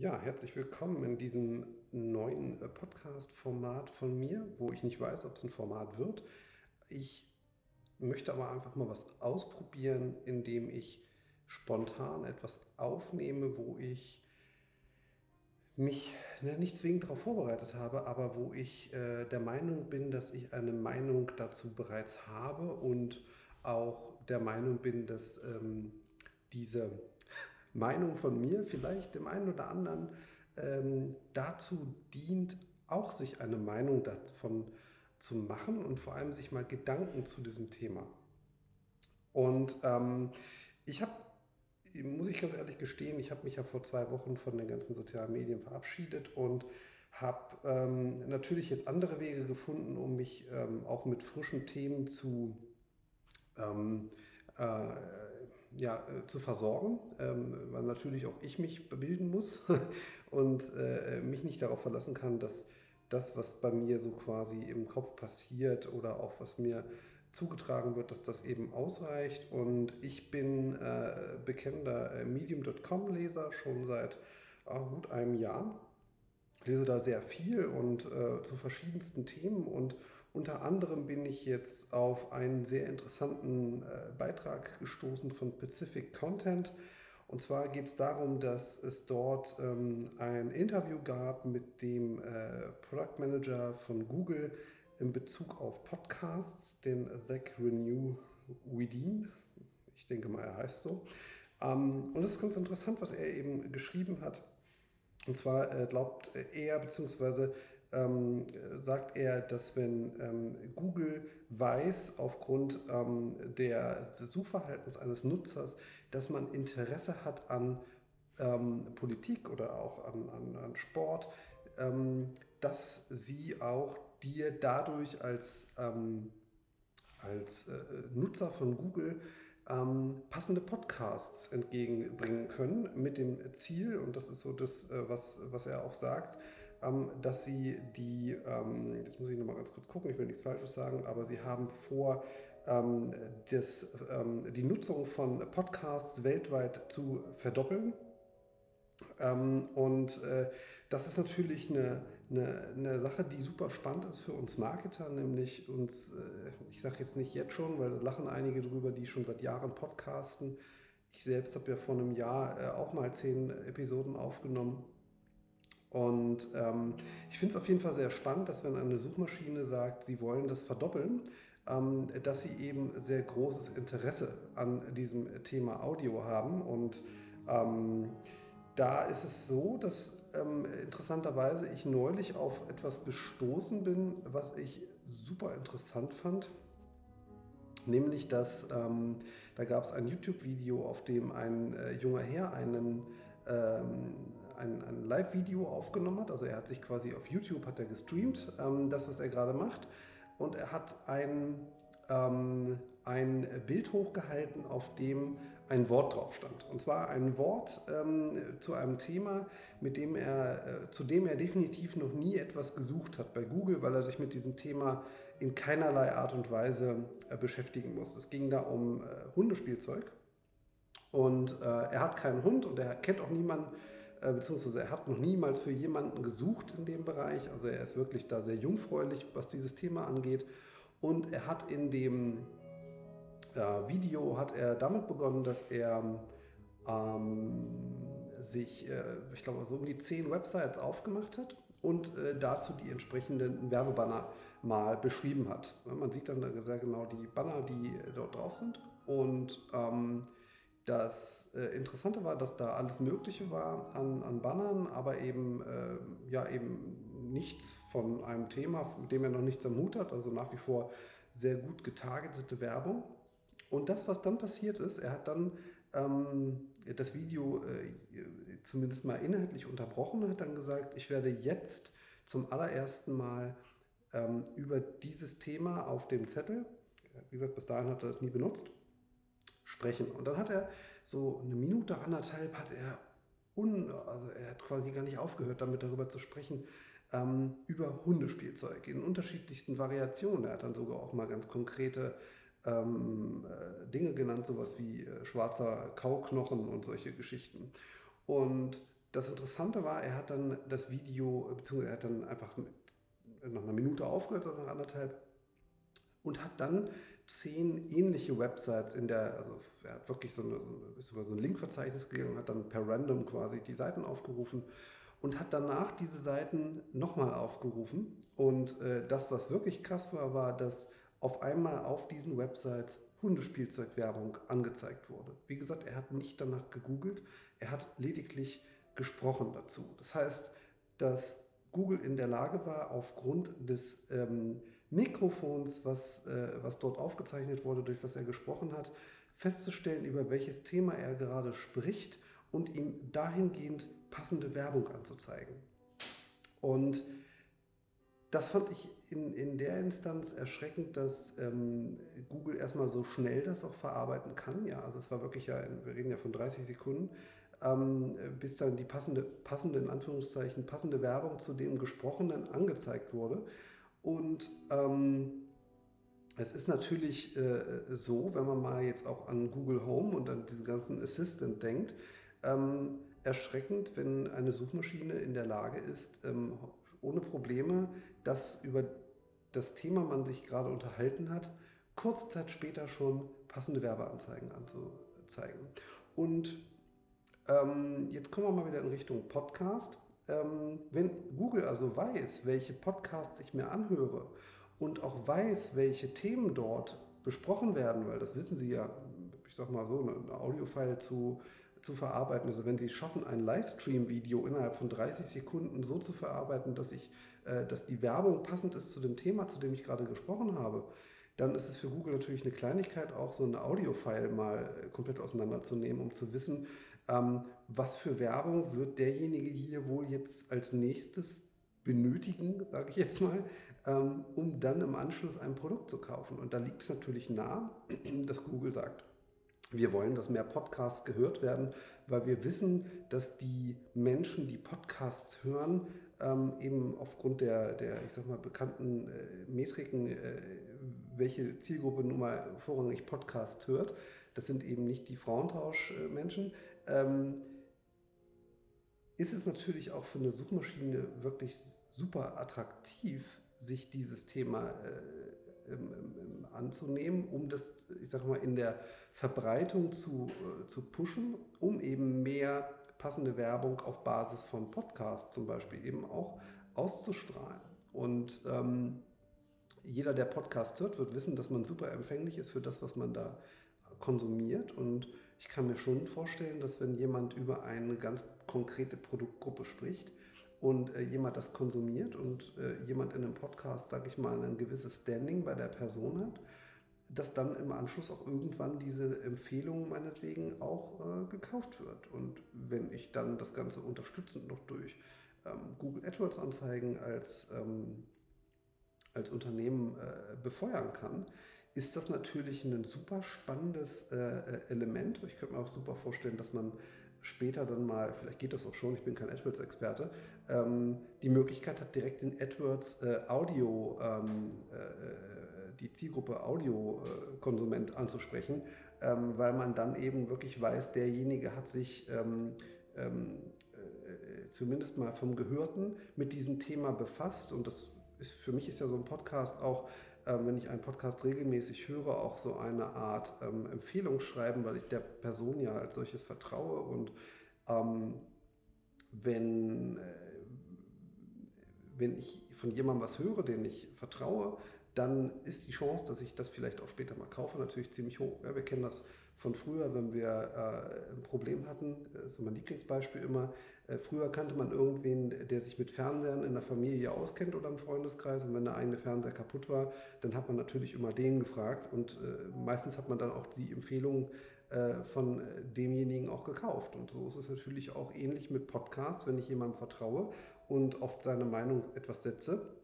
Ja, herzlich willkommen in diesem neuen äh, Podcast-Format von mir, wo ich nicht weiß, ob es ein Format wird. Ich möchte aber einfach mal was ausprobieren, indem ich spontan etwas aufnehme, wo ich mich ne, nicht zwingend darauf vorbereitet habe, aber wo ich äh, der Meinung bin, dass ich eine Meinung dazu bereits habe und auch der Meinung bin, dass ähm, diese Meinung von mir vielleicht dem einen oder anderen ähm, dazu dient, auch sich eine Meinung davon zu machen und vor allem sich mal Gedanken zu diesem Thema. Und ähm, ich habe, muss ich ganz ehrlich gestehen, ich habe mich ja vor zwei Wochen von den ganzen sozialen Medien verabschiedet und habe ähm, natürlich jetzt andere Wege gefunden, um mich ähm, auch mit frischen Themen zu ähm, äh, ja, äh, zu versorgen, ähm, weil natürlich auch ich mich bilden muss und äh, mich nicht darauf verlassen kann, dass das, was bei mir so quasi im Kopf passiert oder auch was mir zugetragen wird, dass das eben ausreicht. Und ich bin äh, bekennender äh, Medium.com-Leser schon seit äh, gut einem Jahr. lese da sehr viel und äh, zu verschiedensten Themen und unter anderem bin ich jetzt auf einen sehr interessanten äh, Beitrag gestoßen von Pacific Content. Und zwar geht es darum, dass es dort ähm, ein Interview gab mit dem äh, Product Manager von Google in Bezug auf Podcasts, den Zach Renew Wedin. Ich denke mal, er heißt so. Ähm, und es ist ganz interessant, was er eben geschrieben hat. Und zwar äh, glaubt er, beziehungsweise ähm, sagt er, dass wenn ähm, Google weiß, aufgrund ähm, der, des Suchverhaltens eines Nutzers, dass man Interesse hat an ähm, Politik oder auch an, an, an Sport, ähm, dass sie auch dir dadurch als, ähm, als äh, Nutzer von Google passende Podcasts entgegenbringen können mit dem Ziel, und das ist so das, äh, was, was er auch sagt, dass sie die, ähm, jetzt muss ich nochmal ganz kurz gucken, ich will nichts Falsches sagen, aber sie haben vor, ähm, das, ähm, die Nutzung von Podcasts weltweit zu verdoppeln. Ähm, und äh, das ist natürlich eine, eine, eine, Sache, die super spannend ist für uns Marketer, nämlich uns, äh, ich sage jetzt nicht jetzt schon, weil da lachen einige drüber, die schon seit Jahren podcasten. Ich selbst habe ja vor einem Jahr äh, auch mal zehn Episoden aufgenommen und ähm, ich finde es auf jeden Fall sehr spannend, dass wenn eine Suchmaschine sagt, sie wollen das verdoppeln, ähm, dass sie eben sehr großes Interesse an diesem Thema Audio haben. Und ähm, da ist es so, dass ähm, interessanterweise ich neulich auf etwas gestoßen bin, was ich super interessant fand. Nämlich, dass ähm, da gab es ein YouTube-Video, auf dem ein äh, junger Herr einen ähm, ein, ein Live-Video aufgenommen hat. Also er hat sich quasi auf YouTube hat er gestreamt, ähm, das, was er gerade macht. Und er hat ein, ähm, ein Bild hochgehalten, auf dem ein Wort drauf stand. Und zwar ein Wort ähm, zu einem Thema, mit dem er, äh, zu dem er definitiv noch nie etwas gesucht hat bei Google, weil er sich mit diesem Thema in keinerlei Art und Weise äh, beschäftigen muss. Es ging da um äh, Hundespielzeug. Und äh, er hat keinen Hund und er kennt auch niemanden, beziehungsweise er hat noch niemals für jemanden gesucht in dem Bereich. Also er ist wirklich da sehr jungfräulich, was dieses Thema angeht. Und er hat in dem äh, Video hat er damit begonnen, dass er ähm, sich, äh, ich glaube, so um die zehn Websites aufgemacht hat und äh, dazu die entsprechenden Werbebanner mal beschrieben hat. Man sieht dann sehr genau die Banner, die dort drauf sind. Und ähm, das äh, Interessante war, dass da alles Mögliche war an, an Bannern, aber eben, äh, ja, eben nichts von einem Thema, mit dem er noch nichts am Hut hat, also nach wie vor sehr gut getargetete Werbung. Und das, was dann passiert ist, er hat dann ähm, das Video äh, zumindest mal inhaltlich unterbrochen und hat dann gesagt, ich werde jetzt zum allerersten Mal ähm, über dieses Thema auf dem Zettel, wie gesagt, bis dahin hat er das nie benutzt, sprechen. Und dann hat er so eine Minute, anderthalb, hat er, un, also er hat quasi gar nicht aufgehört, damit darüber zu sprechen, ähm, über Hundespielzeug in unterschiedlichsten Variationen. Er hat dann sogar auch mal ganz konkrete ähm, äh, Dinge genannt, sowas wie äh, schwarzer Kauknochen und solche Geschichten. Und das Interessante war, er hat dann das Video, beziehungsweise er hat dann einfach nach einer Minute aufgehört oder nach anderthalb und hat dann zehn ähnliche Websites in der, also er hat wirklich so, eine, so ein Linkverzeichnis gegangen hat dann per Random quasi die Seiten aufgerufen und hat danach diese Seiten nochmal aufgerufen. Und äh, das, was wirklich krass war, war, dass auf einmal auf diesen Websites Hundespielzeugwerbung angezeigt wurde. Wie gesagt, er hat nicht danach gegoogelt, er hat lediglich gesprochen dazu. Das heißt, dass Google in der Lage war, aufgrund des ähm, Mikrofons, was, äh, was dort aufgezeichnet wurde, durch was er gesprochen hat, festzustellen, über welches Thema er gerade spricht und ihm dahingehend passende Werbung anzuzeigen. Und das fand ich in, in der Instanz erschreckend, dass ähm, Google erstmal so schnell das auch verarbeiten kann. Ja, also es war wirklich ja, wir reden ja von 30 Sekunden, ähm, bis dann die passende, passende, in Anführungszeichen, passende Werbung zu dem Gesprochenen angezeigt wurde. Und ähm, es ist natürlich äh, so, wenn man mal jetzt auch an Google Home und an diesen ganzen Assistant denkt, ähm, erschreckend, wenn eine Suchmaschine in der Lage ist, ähm, ohne Probleme das über das Thema man sich gerade unterhalten hat, kurze Zeit später schon passende Werbeanzeigen anzuzeigen. Und ähm, jetzt kommen wir mal wieder in Richtung Podcast. Ähm, wenn Google also weiß, welche Podcasts ich mir anhöre und auch weiß, welche Themen dort besprochen werden, weil das wissen Sie ja, ich sag mal so, eine Audiofile zu zu verarbeiten. Also wenn Sie es schaffen, ein Livestream-Video innerhalb von 30 Sekunden so zu verarbeiten, dass, ich, äh, dass die Werbung passend ist zu dem Thema, zu dem ich gerade gesprochen habe, dann ist es für Google natürlich eine Kleinigkeit, auch so ein Audio-File mal äh, komplett auseinanderzunehmen, um zu wissen, ähm, was für Werbung wird derjenige hier wohl jetzt als nächstes benötigen, sage ich jetzt mal, ähm, um dann im Anschluss ein Produkt zu kaufen. Und da liegt es natürlich nah, dass Google sagt, wir wollen, dass mehr Podcasts gehört werden, weil wir wissen, dass die Menschen, die Podcasts hören, ähm, eben aufgrund der, der, ich sag mal, bekannten äh, Metriken, äh, welche Zielgruppe nun mal vorrangig Podcasts hört, das sind eben nicht die Frauentauschmenschen, ähm, ist es natürlich auch für eine Suchmaschine wirklich super attraktiv, sich dieses Thema äh, anzunehmen, um das, ich sag mal, in der Verbreitung zu, äh, zu pushen, um eben mehr passende Werbung auf Basis von Podcasts zum Beispiel eben auch auszustrahlen. Und ähm, jeder, der Podcast hört, wird wissen, dass man super empfänglich ist für das, was man da konsumiert. Und ich kann mir schon vorstellen, dass wenn jemand über eine ganz konkrete Produktgruppe spricht und äh, jemand das konsumiert und äh, jemand in einem Podcast, sage ich mal, ein gewisses Standing bei der Person hat, dass dann im Anschluss auch irgendwann diese Empfehlung meinetwegen auch äh, gekauft wird. Und wenn ich dann das Ganze unterstützend noch durch ähm, Google AdWords Anzeigen als, ähm, als Unternehmen äh, befeuern kann, ist das natürlich ein super spannendes äh, Element. Ich könnte mir auch super vorstellen, dass man später dann mal, vielleicht geht das auch schon, ich bin kein AdWords-Experte, ähm, die Möglichkeit hat, direkt in AdWords äh, Audio ähm, äh, die Zielgruppe Audiokonsument anzusprechen, ähm, weil man dann eben wirklich weiß, derjenige hat sich ähm, ähm, äh, zumindest mal vom Gehörten mit diesem Thema befasst und das ist für mich ist ja so ein Podcast auch, äh, wenn ich einen Podcast regelmäßig höre, auch so eine Art ähm, Empfehlung schreiben, weil ich der Person ja als solches vertraue. Und ähm, wenn, äh, wenn ich von jemandem was höre, den ich vertraue, dann ist die Chance, dass ich das vielleicht auch später mal kaufe, natürlich ziemlich hoch. Ja, wir kennen das von früher, wenn wir äh, ein Problem hatten, das ist mein Lieblingsbeispiel immer. Äh, früher kannte man irgendwen, der sich mit Fernsehern in der Familie auskennt oder im Freundeskreis. Und wenn der eigene Fernseher kaputt war, dann hat man natürlich immer den gefragt. Und äh, meistens hat man dann auch die Empfehlung äh, von demjenigen auch gekauft. Und so ist es natürlich auch ähnlich mit Podcasts, wenn ich jemandem vertraue und auf seine Meinung etwas setze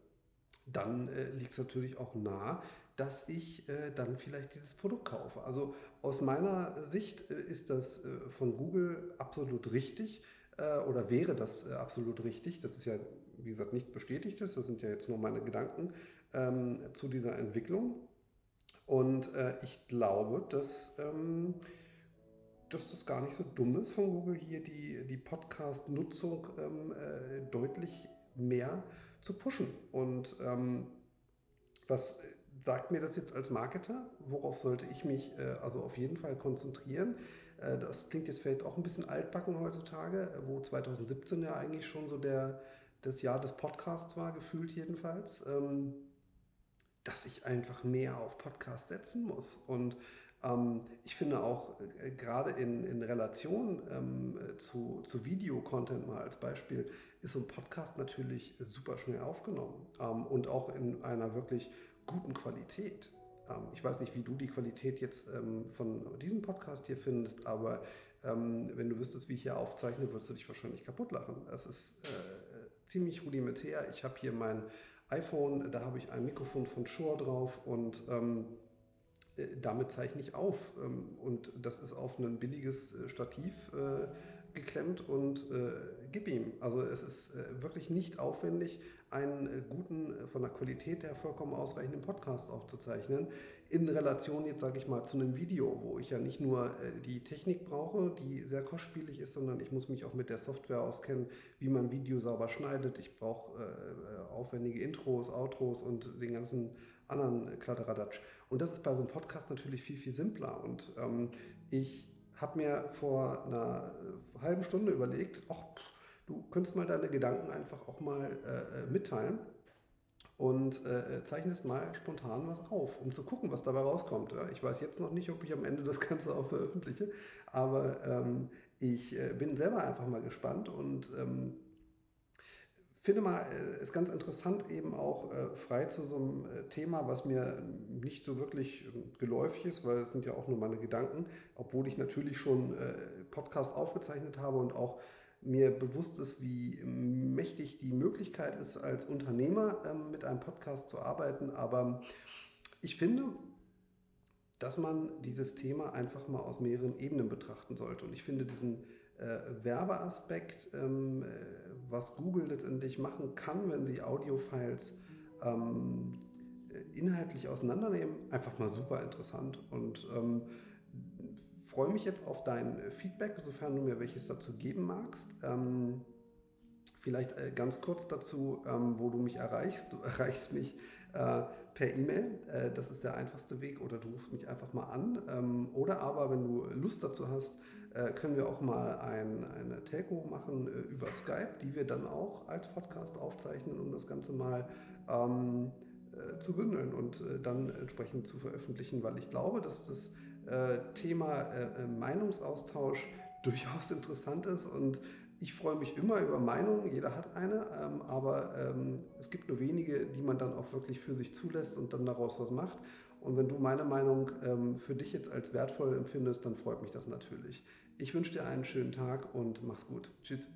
dann äh, liegt es natürlich auch nah, dass ich äh, dann vielleicht dieses Produkt kaufe. Also aus meiner Sicht äh, ist das äh, von Google absolut richtig äh, oder wäre das äh, absolut richtig. Das ist ja, wie gesagt, nichts Bestätigtes, das sind ja jetzt nur meine Gedanken ähm, zu dieser Entwicklung. Und ich glaube, dass ähm, dass das gar nicht so dumm ist von Google hier die, die Podcast-Nutzung ähm, äh, deutlich mehr zu pushen. Und ähm, was sagt mir das jetzt als Marketer? Worauf sollte ich mich äh, also auf jeden Fall konzentrieren? Äh, das klingt jetzt vielleicht auch ein bisschen altbacken heutzutage, wo 2017 ja eigentlich schon so der, das Jahr des Podcasts war, gefühlt jedenfalls, ähm, dass ich einfach mehr auf Podcasts setzen muss. Und ich finde auch äh, gerade in, in Relation ähm, zu, zu Videocontent mal als Beispiel, ist so ein Podcast natürlich super schnell aufgenommen ähm, und auch in einer wirklich guten Qualität. Ähm, ich weiß nicht, wie du die Qualität jetzt ähm, von diesem Podcast hier findest, aber ähm, wenn du wüsstest, wie ich hier aufzeichne, würdest du dich wahrscheinlich kaputt lachen. Es ist äh, ziemlich rudimentär. Ich habe hier mein iPhone, da habe ich ein Mikrofon von Shure drauf und ähm, damit zeichne ich auf. Ähm, und das ist auf ein billiges äh, Stativ äh, geklemmt und äh, gib ihm. Also es ist äh, wirklich nicht aufwendig, einen äh, guten, von der Qualität her vollkommen ausreichenden Podcast aufzuzeichnen. In Relation jetzt, sage ich mal, zu einem Video, wo ich ja nicht nur die Technik brauche, die sehr kostspielig ist, sondern ich muss mich auch mit der Software auskennen, wie man Video sauber schneidet. Ich brauche aufwendige Intros, Outros und den ganzen anderen Kladderadatsch. Und das ist bei so einem Podcast natürlich viel, viel simpler. Und ähm, ich habe mir vor einer äh, halben Stunde überlegt, ach, du könntest mal deine Gedanken einfach auch mal äh, äh, mitteilen und äh, zeichnest mal spontan was auf, um zu gucken, was dabei rauskommt. Ja, ich weiß jetzt noch nicht, ob ich am Ende das Ganze auch veröffentliche, aber ähm, ich äh, bin selber einfach mal gespannt und ähm, finde mal, äh, ist ganz interessant eben auch äh, frei zu so einem äh, Thema, was mir nicht so wirklich ähm, geläufig ist, weil es sind ja auch nur meine Gedanken, obwohl ich natürlich schon äh, Podcast aufgezeichnet habe und auch mir bewusst ist, wie mächtig die Möglichkeit ist, als Unternehmer ähm, mit einem Podcast zu arbeiten. Aber ich finde, dass man dieses Thema einfach mal aus mehreren Ebenen betrachten sollte. Und ich finde diesen äh, Werbeaspekt, ähm, äh, was Google letztendlich machen kann, wenn sie Audiofiles ähm, inhaltlich auseinandernehmen, einfach mal super interessant. Und ähm, freue mich jetzt auf dein Feedback, sofern du mir welches dazu geben magst. Ähm, vielleicht äh, ganz kurz dazu, ähm, wo du mich erreichst. Du erreichst mich äh, per E-Mail. Äh, das ist der einfachste Weg. Oder du rufst mich einfach mal an. Ähm, oder aber, wenn du Lust dazu hast, äh, können wir auch mal ein, eine Telco machen äh, über Skype, die wir dann auch als Podcast aufzeichnen, um das Ganze mal ähm, äh, zu bündeln und äh, dann entsprechend zu veröffentlichen, weil ich glaube, dass das äh, Thema äh, Meinungsaustausch durchaus interessant ist und ich freue mich immer über Meinungen, jeder hat eine, ähm, aber ähm, es gibt nur wenige, die man dann auch wirklich für sich zulässt und dann daraus was macht. Und wenn du meine Meinung ähm, für dich jetzt als wertvoll empfindest, dann freut mich das natürlich. Ich wünsche dir einen schönen Tag und mach's gut. Tschüss.